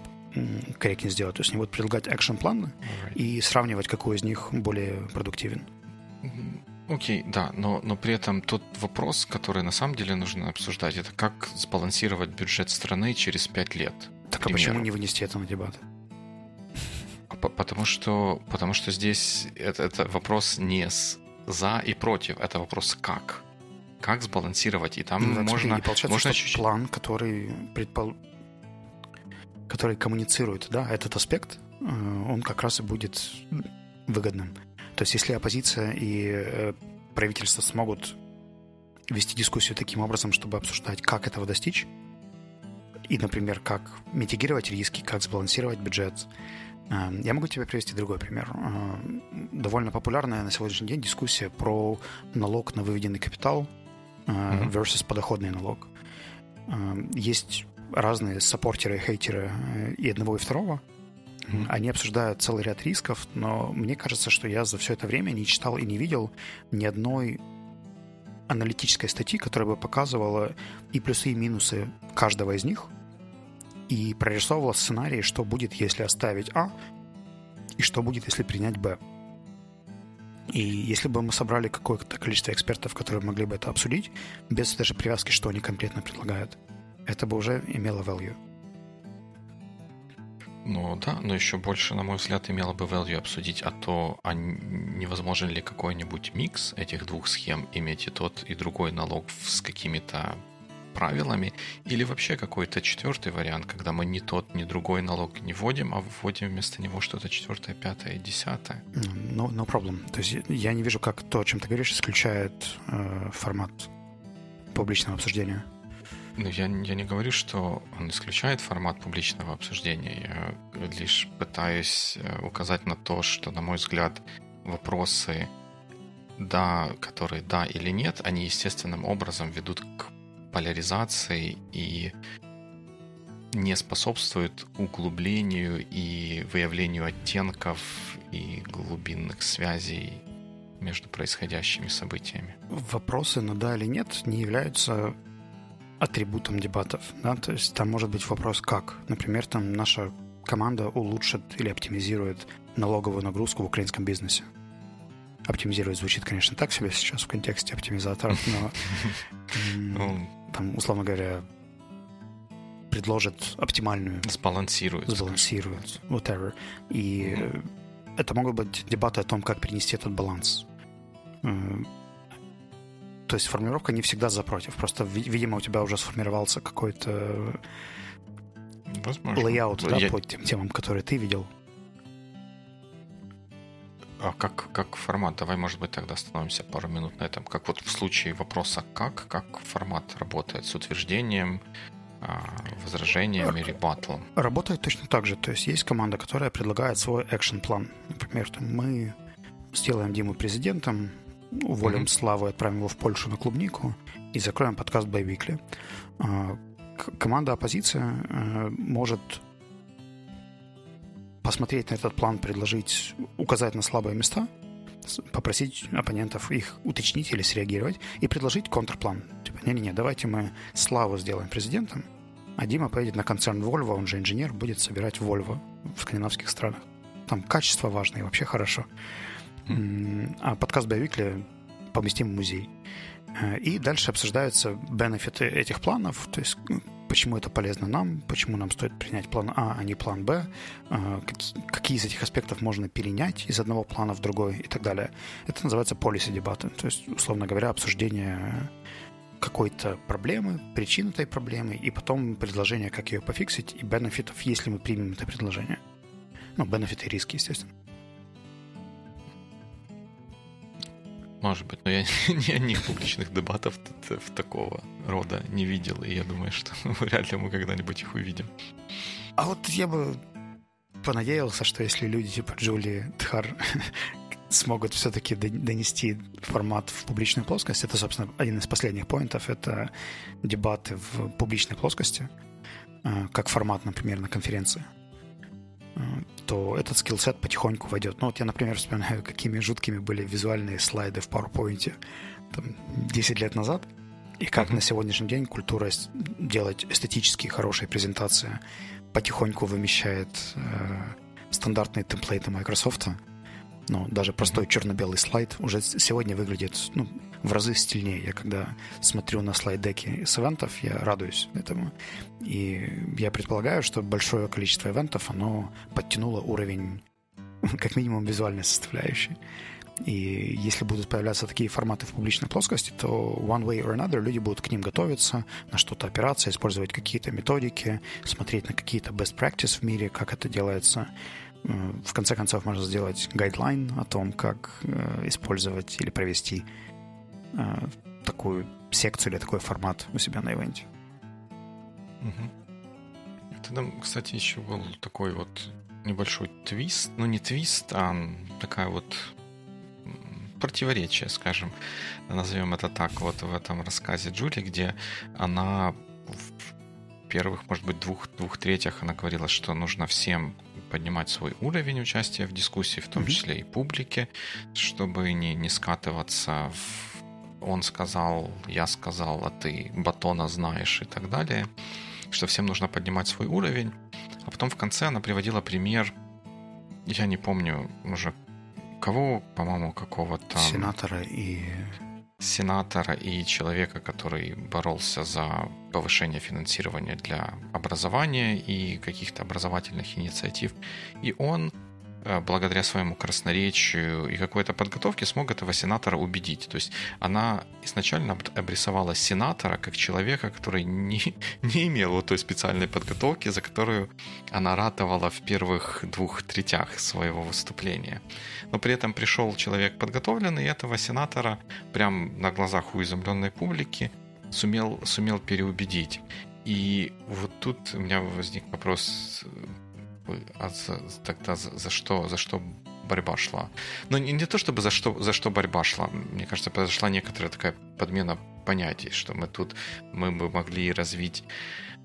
корректнее сделать. То есть они будут предлагать экшн-план right. и сравнивать, какой из них более продуктивен. Окей, okay, да, но, но при этом тот вопрос, который на самом деле нужно обсуждать, это как сбалансировать бюджет страны через пять лет. Так а почему не вынести это на дебат? Потому что, потому что здесь это, это вопрос не с за и против, это вопрос как. Как сбалансировать, и там ну, можно... И получается, можно чуть-чуть... план, который, предпол... который коммуницирует да, этот аспект, э, он как раз и будет выгодным. То есть если оппозиция и э, правительство смогут вести дискуссию таким образом, чтобы обсуждать, как этого достичь, и, например, как митигировать риски, как сбалансировать бюджет, Эм, я могу тебе привести другой пример. Довольно популярная на сегодняшний день дискуссия про налог на выведенный капитал э, versus подоходный налог. Эм, есть разные саппортеры и хейтеры э, и одного, и второго. Они обсуждают целый ряд рисков, но мне кажется, что я за все это время не читал и не видел ни одной аналитической статьи, которая бы показывала и плюсы, и минусы каждого из них – и прорисовывала сценарий, что будет, если оставить А, и что будет, если принять Б. И если бы мы собрали какое-то количество экспертов, которые могли бы это обсудить, без даже привязки, что они конкретно предлагают, это бы уже имело value. Ну да, но еще больше, на мой взгляд, имело бы value обсудить, а то а невозможен ли какой-нибудь микс этих двух схем, иметь и тот, и другой налог с какими-то правилами, или вообще какой-то четвертый вариант, когда мы ни тот, ни другой налог не вводим, а вводим вместо него что-то четвертое, пятое, десятое. No, no problem. То есть я не вижу, как то, о чем ты говоришь, исключает э, формат публичного обсуждения. Ну, я, я не говорю, что он исключает формат публичного обсуждения. Я лишь пытаюсь э, указать на то, что, на мой взгляд, вопросы да, которые да или нет, они естественным образом ведут к поляризации и не способствует углублению и выявлению оттенков и глубинных связей между происходящими событиями. Вопросы на да или нет не являются атрибутом дебатов. Да? То есть там может быть вопрос как. Например, там наша команда улучшит или оптимизирует налоговую нагрузку в украинском бизнесе. Оптимизировать звучит, конечно, так себе сейчас в контексте оптимизаторов, но ну, там, условно говоря, предложит оптимальную... Сбалансирует. Сбалансирует, whatever. И mm-hmm. это могут быть дебаты о том, как перенести этот баланс. То есть формулировка не всегда за против. Просто, видимо, у тебя уже сформировался какой-то Возможно. layout да, Я... по тем темам, которые ты видел. А как, как формат? Давай, может быть, тогда остановимся пару минут на этом. Как вот в случае вопроса «как», как формат работает с утверждением, а, возражениями, ребатлом? Работает точно так же. То есть есть команда, которая предлагает свой экшен-план. Например, там, мы сделаем Диму президентом, уволим mm-hmm. Славу, отправим его в Польшу на клубнику и закроем подкаст Байвикли. Команда оппозиция э, может посмотреть на этот план, предложить, указать на слабые места, попросить оппонентов их уточнить или среагировать и предложить контрплан. Типа, не-не-не, давайте мы Славу сделаем президентом, а Дима поедет на концерн Volvo, он же инженер, будет собирать Volvo в скандинавских странах. Там качество важно и вообще хорошо. А подкаст Боевикли поместим в музей. Э, и дальше обсуждаются бенефиты этих планов, то есть почему это полезно нам, почему нам стоит принять план А, а не план Б, э, какие из этих аспектов можно перенять из одного плана в другой и так далее. Это называется policy дебаты, то есть, условно говоря, обсуждение какой-то проблемы, причин этой проблемы, и потом предложение, как ее пофиксить, и бенефитов, если мы примем это предложение. Ну, бенефиты и риски, естественно. Может быть, но я ни одних публичных дебатов в такого рода не видел, и я думаю, что вряд ли мы когда-нибудь их увидим. А вот я бы понадеялся, что если люди типа Джули Тхар смогут все-таки донести формат в публичную плоскость, это, собственно, один из последних поинтов, это дебаты в публичной плоскости, э, как формат, например, на конференции то этот скиллсет потихоньку войдет. Ну вот я, например, вспоминаю, какими жуткими были визуальные слайды в PowerPoint там, 10 лет назад. И как mm-hmm. на сегодняшний день культура делать эстетически хорошие презентации потихоньку вымещает э, стандартные темплейты Microsoft. Ну, даже простой черно-белый слайд уже сегодня выглядит ну, в разы стильнее. Я когда смотрю на слайд-деки с ивентов, я радуюсь этому. И я предполагаю, что большое количество ивентов, оно подтянуло уровень как минимум визуальной составляющей. И если будут появляться такие форматы в публичной плоскости, то one way or another люди будут к ним готовиться, на что-то опираться, использовать какие-то методики, смотреть на какие-то best practice в мире, как это делается. В конце концов, можно сделать гайдлайн о том, как э, использовать или провести э, такую секцию или такой формат у себя на ивенте. Угу. Тогда, кстати, еще был такой вот небольшой твист, ну не твист, а такая вот противоречие, скажем, назовем это так, вот в этом рассказе Джули, где она в первых, может быть, двух, двух третьих она говорила, что нужно всем поднимать свой уровень участия в дискуссии, в том mm-hmm. числе и публике, чтобы не, не скатываться в он сказал, я сказал, а ты батона знаешь и так далее, что всем нужно поднимать свой уровень. А потом в конце она приводила пример, я не помню уже кого, по-моему, какого-то... Сенатора и... Сенатора и человека, который боролся за повышение финансирования для образования и каких-то образовательных инициатив. И он благодаря своему красноречию и какой-то подготовке смог этого сенатора убедить. То есть она изначально обрисовала сенатора как человека, который не, не имел вот той специальной подготовки, за которую она ратовала в первых двух третях своего выступления. Но при этом пришел человек подготовленный, и этого сенатора прям на глазах у изумленной публики сумел, сумел переубедить. И вот тут у меня возник вопрос а за, тогда за, за что, за что борьба шла? Но не, не то чтобы за что, за что борьба шла. Мне кажется, произошла некоторая такая подмена понятий, что мы тут мы бы могли развить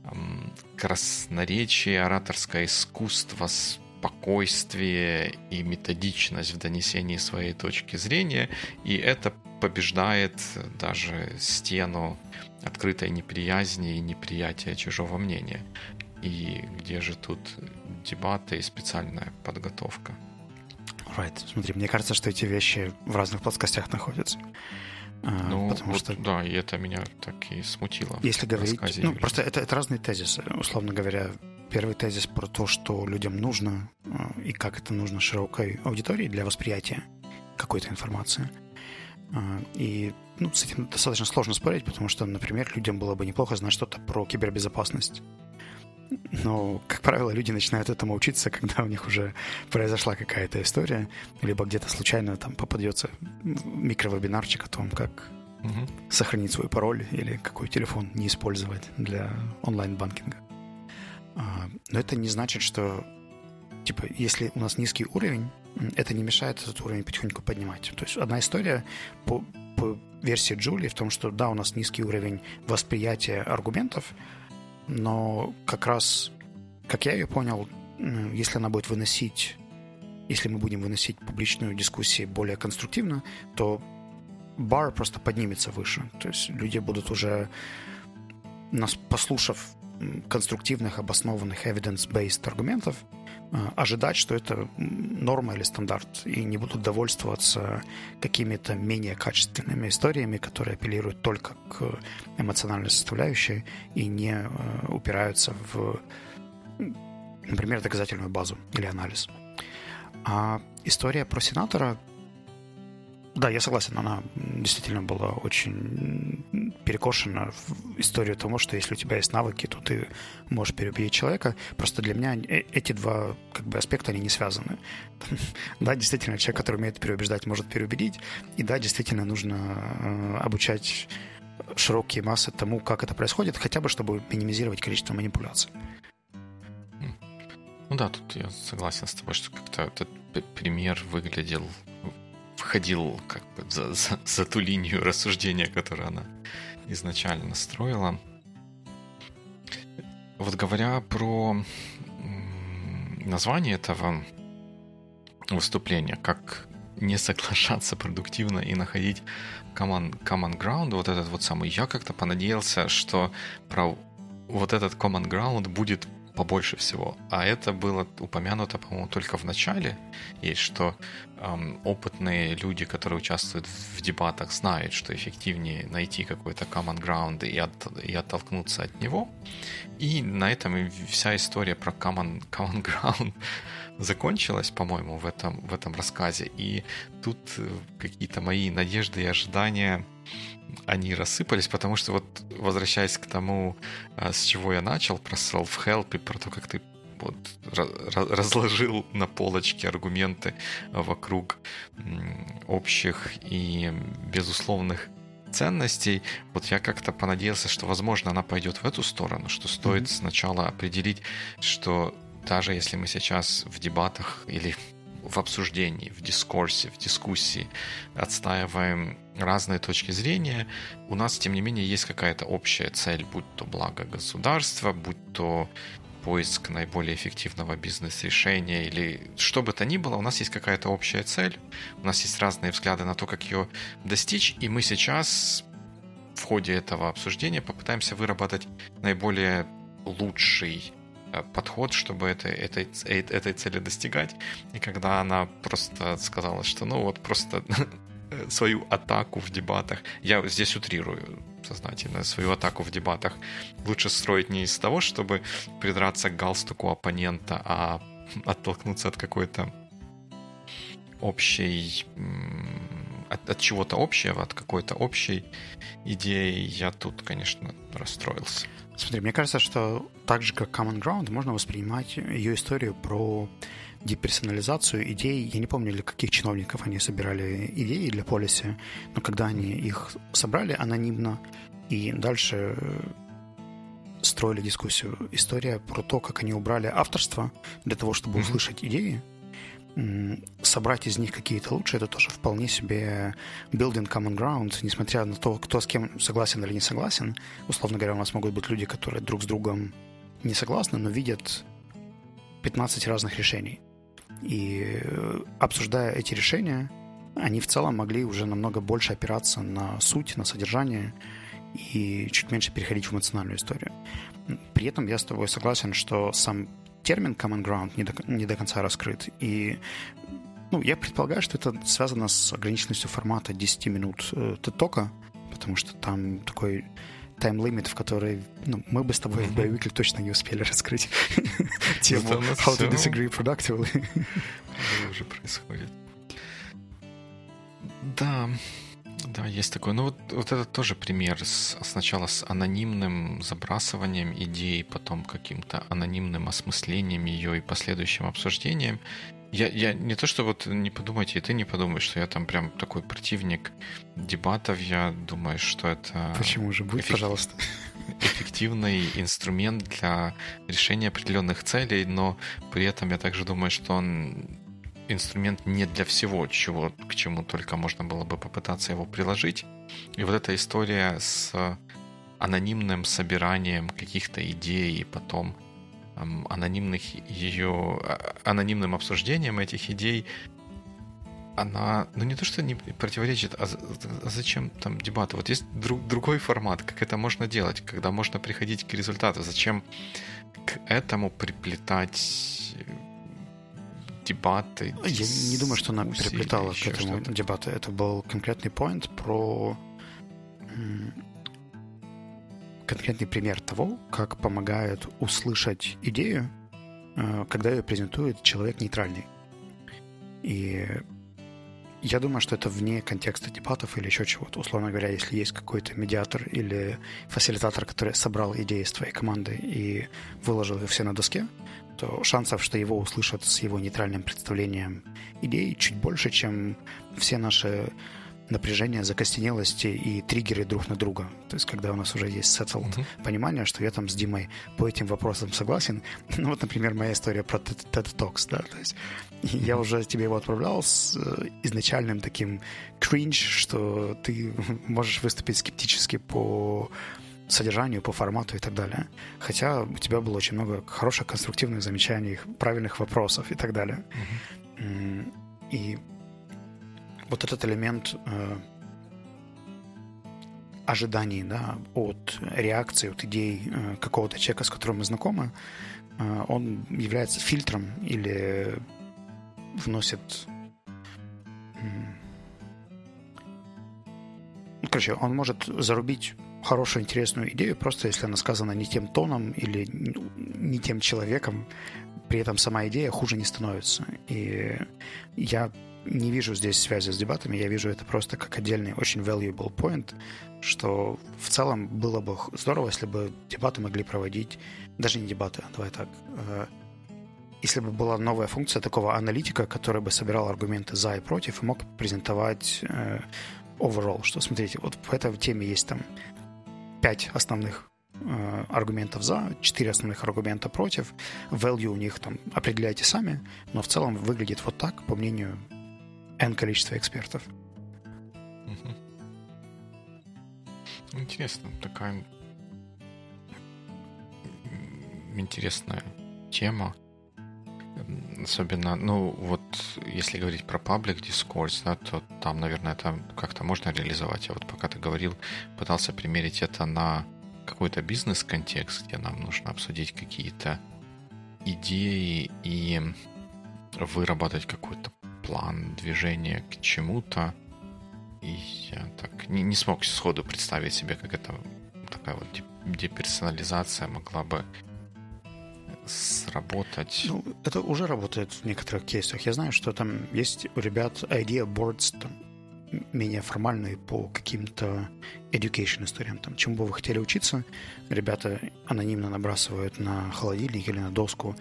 эм, красноречие, ораторское искусство, спокойствие и методичность в донесении своей точки зрения, и это побеждает даже стену открытой неприязни и неприятия чужого мнения. И где же тут дебаты и специальная подготовка? Right. Смотри, мне кажется, что эти вещи в разных плоскостях находятся. А, ну, потому вот, что... да, и это меня так и смутило. Если говорить... Ну, просто это, это разные тезисы. Условно говоря, первый тезис про то, что людям нужно а, и как это нужно широкой аудитории для восприятия какой-то информации. А, и ну, с этим достаточно сложно спорить, потому что, например, людям было бы неплохо знать что-то про кибербезопасность. Но, как правило, люди начинают этому учиться, когда у них уже произошла какая-то история, либо где-то случайно там попадется микровебинарчик о том, как угу. сохранить свой пароль или какой телефон не использовать для онлайн-банкинга. А, но это не значит, что типа, если у нас низкий уровень, это не мешает этот уровень потихоньку поднимать. То есть одна история по, по версии Джулии в том, что да, у нас низкий уровень восприятия аргументов, но как раз, как я ее понял, если она будет выносить, если мы будем выносить публичную дискуссию более конструктивно, то бар просто поднимется выше. То есть люди будут уже, нас послушав конструктивных, обоснованных evidence-based аргументов, ожидать, что это норма или стандарт, и не будут довольствоваться какими-то менее качественными историями, которые апеллируют только к эмоциональной составляющей и не а, упираются в, например, доказательную базу или анализ. А история про сенатора да, я согласен, она действительно была очень перекошена в историю того, что если у тебя есть навыки, то ты можешь переубедить человека. Просто для меня э, эти два как бы, аспекта, они не связаны. Да, действительно, человек, который умеет переубеждать, может переубедить. И да, действительно, нужно э, обучать широкие массы тому, как это происходит, хотя бы чтобы минимизировать количество манипуляций. Ну да, тут я согласен с тобой, что как-то этот пример выглядел входил как бы за, за, за ту линию рассуждения, которую она изначально строила. Вот говоря про название этого выступления, как не соглашаться продуктивно и находить common, common ground, вот этот вот самый. Я как-то понадеялся, что про вот этот common ground будет побольше всего. А это было упомянуто, по-моему, только в начале. Есть, что эм, опытные люди, которые участвуют в дебатах, знают, что эффективнее найти какой-то common ground и, от, и оттолкнуться от него. И на этом и вся история про common, common ground закончилась, по-моему, в этом, в этом рассказе. И тут э, какие-то мои надежды и ожидания они рассыпались, потому что вот возвращаясь к тому, а, с чего я начал, про self-help и про то, как ты вот разложил на полочке аргументы вокруг общих и безусловных ценностей, вот я как-то понадеялся, что, возможно, она пойдет в эту сторону, что стоит mm-hmm. сначала определить, что даже если мы сейчас в дебатах или в обсуждении, в дискурсе, в дискуссии отстаиваем разные точки зрения, у нас, тем не менее, есть какая-то общая цель, будь то благо государства, будь то поиск наиболее эффективного бизнес-решения или что бы то ни было, у нас есть какая-то общая цель, у нас есть разные взгляды на то, как ее достичь, и мы сейчас в ходе этого обсуждения попытаемся выработать наиболее лучший Э, подход, чтобы это, этой, этой цели достигать. И когда она просто сказала, что ну вот просто свою атаку в дебатах, я здесь утрирую сознательно, свою атаку в дебатах. Лучше строить не из того, чтобы придраться к галстуку оппонента, а оттолкнуться от какой-то общей от, от чего-то общего, от какой-то общей идеи, я тут, конечно, расстроился. Смотри, мне кажется, что так же, как Common Ground, можно воспринимать ее историю про деперсонализацию идей. Я не помню, для каких чиновников они собирали идеи для полиси, но когда они их собрали анонимно и дальше строили дискуссию. История про то, как они убрали авторство для того, чтобы услышать идеи, собрать из них какие-то лучшие, это тоже вполне себе building common ground, несмотря на то, кто с кем согласен или не согласен. Условно говоря, у нас могут быть люди, которые друг с другом не согласны, но видят 15 разных решений. И э, обсуждая эти решения, они в целом могли уже намного больше опираться на суть, на содержание и чуть меньше переходить в эмоциональную историю. При этом я с тобой согласен, что сам термин common ground не до, не до конца раскрыт. И ну, я предполагаю, что это связано с ограниченностью формата 10 минут э, тока, потому что там такой тайм-лимит, в который ну, мы бы с тобой mm-hmm. в боевике точно не успели раскрыть тему How to disagree productively. уже происходит. Да, да, есть такое. Ну вот, вот это тоже пример. С, сначала с анонимным забрасыванием идей, потом каким-то анонимным осмыслением ее и последующим обсуждением. Я, я не то, что вот не подумайте, и ты не подумаешь, что я там прям такой противник дебатов. Я думаю, что это... Почему же? Будь, эффектив... пожалуйста. Эффективный инструмент для решения определенных целей, но при этом я также думаю, что он инструмент не для всего, чего, к чему только можно было бы попытаться его приложить. И вот эта история с анонимным собиранием каких-то идей и потом анонимных ее а, анонимным обсуждением этих идей она, ну не то, что не противоречит, а, а зачем там дебаты? Вот есть друг, другой формат, как это можно делать, когда можно приходить к результату. Зачем к этому приплетать дебаты. Я не думаю, что она переплетала к этому дебату. Это был конкретный point про конкретный пример того, как помогает услышать идею, э, когда ее презентует человек нейтральный. И я думаю, что это вне контекста дебатов или еще чего-то. Условно говоря, если есть какой-то медиатор или фасилитатор, который собрал идеи с твоей команды и выложил их все на доске, то шансов, что его услышат с его нейтральным представлением идей, чуть больше, чем все наши напряжения, закостенелости и триггеры друг на друга. То есть, когда у нас уже есть settled uh-huh. понимание, что я там с Димой по этим вопросам согласен. Ну, вот, например, моя история про TED Talks, да, то есть я уже тебе его отправлял с э, изначальным таким кринж, что ты можешь выступить скептически по содержанию, по формату и так далее. Хотя у тебя было очень много хороших конструктивных замечаний, правильных вопросов и так далее. Uh-huh. И вот этот элемент э, ожиданий да, от реакции, от идей э, какого-то человека, с которым мы знакомы, э, он является фильтром или вносит... Ну, короче, он может зарубить хорошую, интересную идею, просто если она сказана не тем тоном или не тем человеком, при этом сама идея хуже не становится. И я не вижу здесь связи с дебатами, я вижу это просто как отдельный очень valuable point, что в целом было бы здорово, если бы дебаты могли проводить, даже не дебаты, а давай так, э, если бы была новая функция такого аналитика, который бы собирал аргументы за и против и мог презентовать э, overall, что смотрите, вот в этой теме есть там пять основных э, аргументов за, четыре основных аргумента против. Value у них там определяйте сами, но в целом выглядит вот так, по мнению N количества экспертов. Интересно, такая интересная тема. Особенно, ну, вот если говорить про public discourse, да, то там, наверное, это как-то можно реализовать. А вот пока ты говорил, пытался примерить это на какой-то бизнес-контекст, где нам нужно обсудить какие-то идеи и выработать какой-то план движения к чему-то. И я так не, не смог сходу представить себе, как это такая вот деперсонализация могла бы сработать. Ну, это уже работает в некоторых кейсах. Я знаю, что там есть у ребят idea boards, там, менее формальные по каким-то education историям. Там, чему бы вы хотели учиться, ребята анонимно набрасывают на холодильник или на доску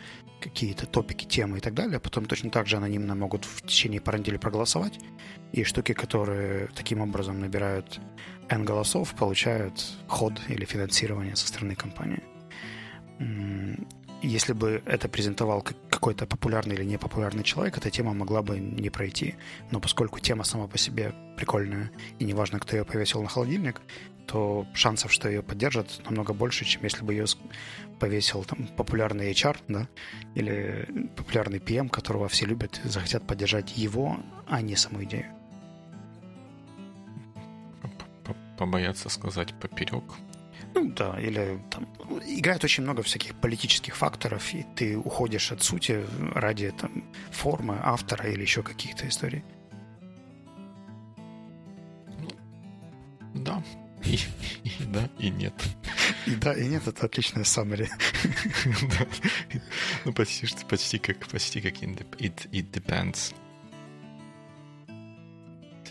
какие-то топики, темы и так далее. Потом точно так же анонимно могут в течение пары недель проголосовать. И штуки, которые таким образом набирают N голосов, получают ход или финансирование со стороны компании если бы это презентовал какой-то популярный или непопулярный человек, эта тема могла бы не пройти. Но поскольку тема сама по себе прикольная, и неважно, кто ее повесил на холодильник, то шансов, что ее поддержат, намного больше, чем если бы ее повесил там популярный HR, да, или популярный PM, которого все любят и захотят поддержать его, а не саму идею. Побояться сказать поперек ну да, или там играет очень много всяких политических факторов, и ты уходишь от сути ради там формы автора или еще каких-то историй. И нет. И да, и нет, это отличная summary. да. Ну, почти, почти как, почти как it, it depends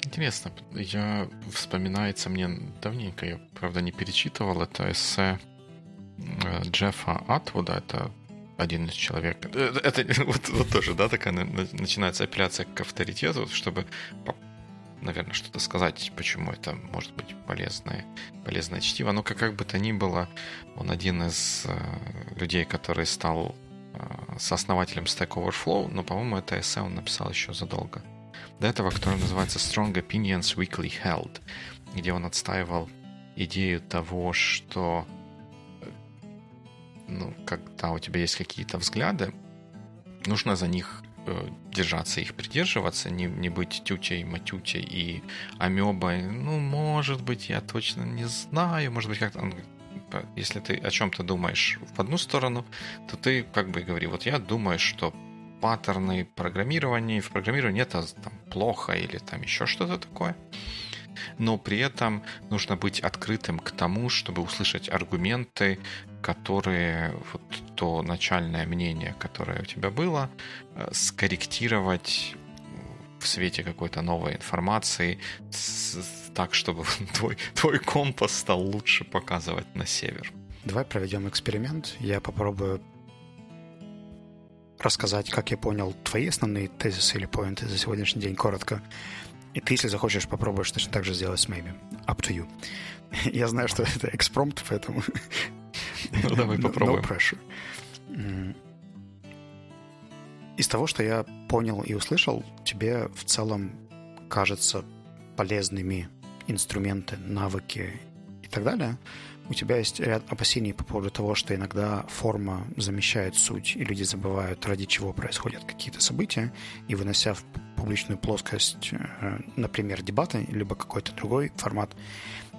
интересно. Я вспоминается мне давненько, я, правда, не перечитывал это эссе э, Джеффа Атвуда, это один из человек. Э, это вот, вот тоже, да, такая начинается апелляция к авторитету, чтобы, наверное, что-то сказать, почему это может быть полезное, полезное чтиво. Но как, как бы то ни было, он один из э, людей, который стал сооснователем Stack Overflow, но, по-моему, это эссе он написал еще задолго до этого, который называется Strong Opinions Weekly Held, где он отстаивал идею того, что ну, когда у тебя есть какие-то взгляды, нужно за них э, держаться, их придерживаться, не, не быть тютей, матютей и амебой. Ну, может быть, я точно не знаю, может быть, как-то... Если ты о чем-то думаешь в одну сторону, то ты как бы говори, вот я думаю, что паттерны программирования, в программировании это там, плохо или там еще что-то такое. Но при этом нужно быть открытым к тому, чтобы услышать аргументы, которые вот то начальное мнение, которое у тебя было, э, скорректировать в свете какой-то новой информации так, чтобы твой, твой компас стал лучше показывать на север. Давай проведем эксперимент. Я попробую рассказать, как я понял твои основные тезисы или поинты за сегодняшний день коротко. И ты, если захочешь, попробуешь точно так же сделать с Maybe. Up to you. Я знаю, что это экспромт, поэтому... Ну, давай попробуем. No pressure. Из того, что я понял и услышал, тебе в целом кажется полезными инструменты, навыки и так далее — у тебя есть ряд опасений по поводу того, что иногда форма замещает суть, и люди забывают, ради чего происходят какие-то события, и вынося в публичную плоскость, э, например, дебаты, либо какой-то другой формат,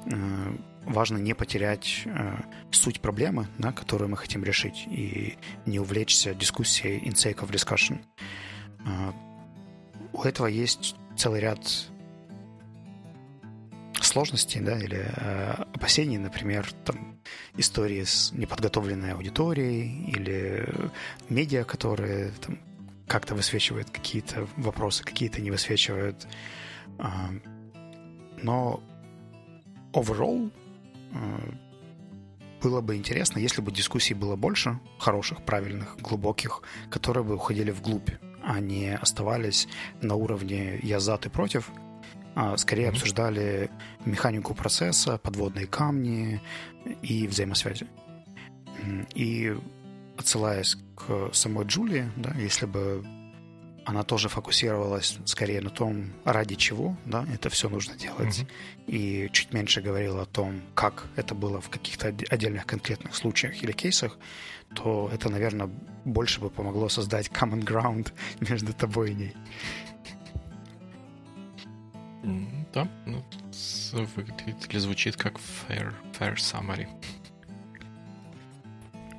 э, важно не потерять э, суть проблемы, да, которую мы хотим решить, и не увлечься дискуссией in sake of discussion. У этого есть целый ряд сложностей, да, или э, опасений, например, там, истории с неподготовленной аудиторией или медиа, которые там, как-то высвечивают какие-то вопросы, какие-то не высвечивают. Э, но overall э, было бы интересно, если бы дискуссий было больше, хороших, правильных, глубоких, которые бы уходили вглубь, а не оставались на уровне «я за, ты против», скорее mm-hmm. обсуждали механику процесса, подводные камни и взаимосвязи. И отсылаясь к самой Джулии, да, если бы она тоже фокусировалась скорее на том, ради чего да, это все нужно делать, mm-hmm. и чуть меньше говорила о том, как это было в каких-то отдельных конкретных случаях или кейсах, то это, наверное, больше бы помогло создать common ground между тобой и ней. Да, ну, выглядит или звучит как fair, fair summary.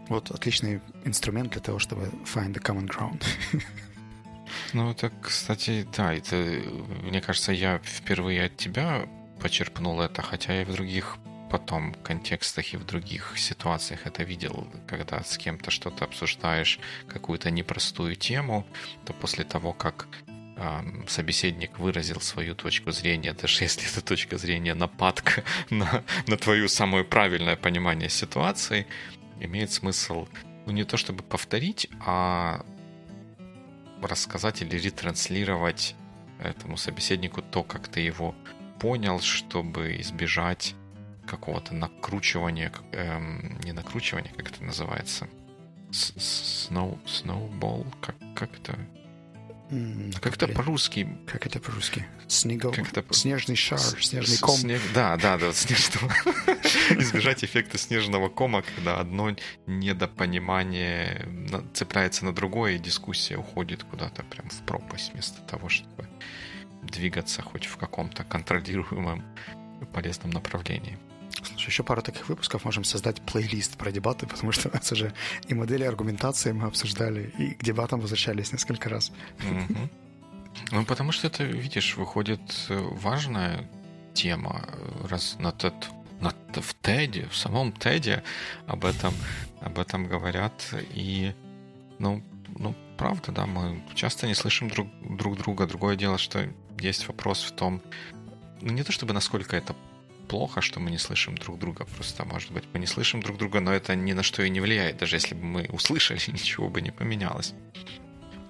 Вот отличный инструмент для того, чтобы find the common ground. Ну, это, кстати, да, это, мне кажется, я впервые от тебя почерпнул это, хотя и в других потом контекстах и в других ситуациях это видел, когда с кем-то что-то обсуждаешь, какую-то непростую тему, то после того, как собеседник выразил свою точку зрения, даже если эта точка зрения нападка на, на твое самое правильное понимание ситуации, имеет смысл, ну, не то чтобы повторить, а рассказать или ретранслировать этому собеседнику то, как ты его понял, чтобы избежать какого-то накручивания, эм, не накручивания, как это называется, Snow, snowball, как, как это как это по-русски? Как это по-русски? Снегов... Как это... Снежный шар, снежный ком. Снег... Да, да, да, снежного. Избежать эффекта снежного кома, когда одно недопонимание цепляется на другое, и дискуссия уходит куда-то прям в пропасть, вместо того, чтобы двигаться хоть в каком-то контролируемом полезном направлении. Слушай, еще пару таких выпусков можем создать плейлист про дебаты, потому что у нас уже и модели аргументации мы обсуждали, и к дебатам возвращались несколько раз. Ну, потому что это, видишь, выходит э, важная тема, раз на TED, на, в TED, в самом TED об этом, об этом говорят, и, ну, ну, правда, да, мы часто не слышим друг, друг друга. Другое дело, что есть вопрос в том, ну, не то чтобы насколько это плохо, что мы не слышим друг друга. Просто, может быть, мы не слышим друг друга, но это ни на что и не влияет. Даже если бы мы услышали, ничего бы не поменялось.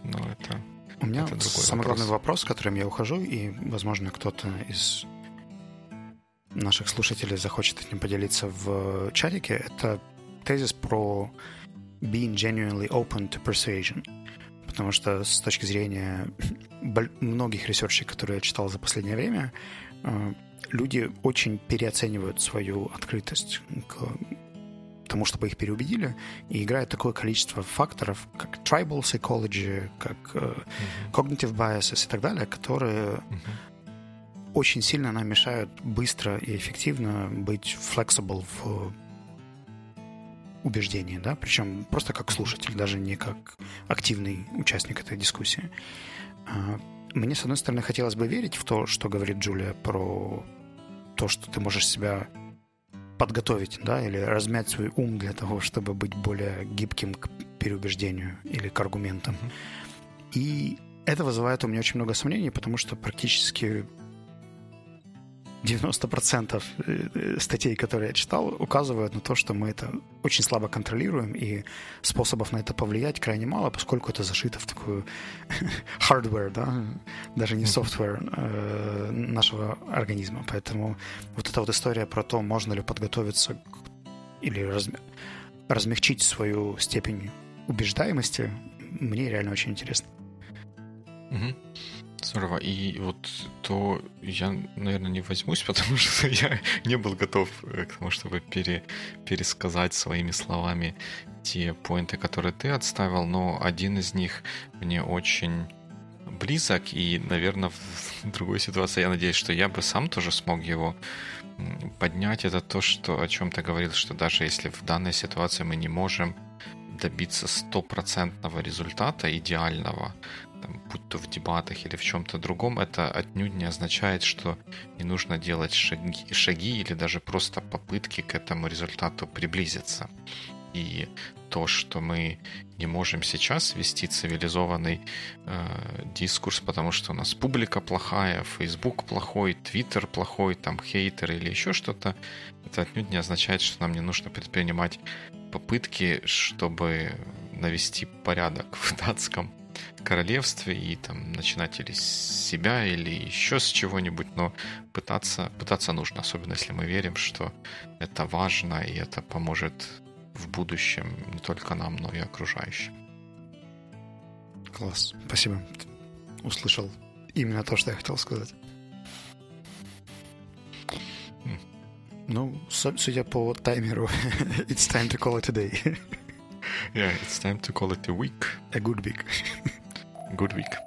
Но это У меня это самый вопрос. главный вопрос, с которым я ухожу, и, возможно, кто-то из наших слушателей захочет этим поделиться в чатике, это тезис про being genuinely open to persuasion. Потому что с точки зрения многих research ей, которые я читал за последнее время, э, люди очень переоценивают свою открытость к тому, чтобы их переубедили, и играет такое количество факторов, как tribal psychology, как uh, cognitive biases и так далее, которые uh-huh. очень сильно нам мешают быстро и эффективно быть flexible в убеждении, да, причем просто как слушатель, даже не как активный участник этой дискуссии. Мне, с одной стороны, хотелось бы верить в то, что говорит Джулия про то, что ты можешь себя подготовить, да, или размять свой ум для того, чтобы быть более гибким к переубеждению или к аргументам. И это вызывает у меня очень много сомнений, потому что практически 90% э, э, статей, которые я читал, указывают на то, что мы это очень слабо контролируем, и способов на это повлиять крайне мало, поскольку это зашито в такую hardware, да, даже не software э, нашего организма. Поэтому вот эта вот история про то, можно ли подготовиться или разм... размягчить свою степень убеждаемости, мне реально очень интересно. Угу. Здорово. И вот то я, наверное, не возьмусь, потому что я не был готов э, к тому, чтобы пере, пересказать своими словами те поинты, которые ты отставил, но один из них мне очень близок, и, наверное, в другой ситуации я надеюсь, что я бы сам тоже смог его поднять. Это то, что, о чем ты говорил, что даже если в данной ситуации мы не можем добиться стопроцентного результата, идеального, там, будь то в дебатах или в чем-то другом, это отнюдь не означает, что не нужно делать шаги, шаги или даже просто попытки к этому результату приблизиться. И то, что мы не можем сейчас вести цивилизованный э, дискурс, потому что у нас публика плохая, Facebook плохой, Twitter плохой, там хейтеры или еще что-то, это отнюдь не означает, что нам не нужно предпринимать попытки, чтобы навести порядок в датском королевстве и там начинать или с себя, или еще с чего-нибудь, но пытаться, пытаться нужно, особенно если мы верим, что это важно и это поможет в будущем не только нам, но и окружающим. Класс, спасибо. Услышал именно то, что я хотел сказать. Mm. Ну, судя по таймеру, it's time to call it a day. yeah, it's time to call it a week. A good week. good week.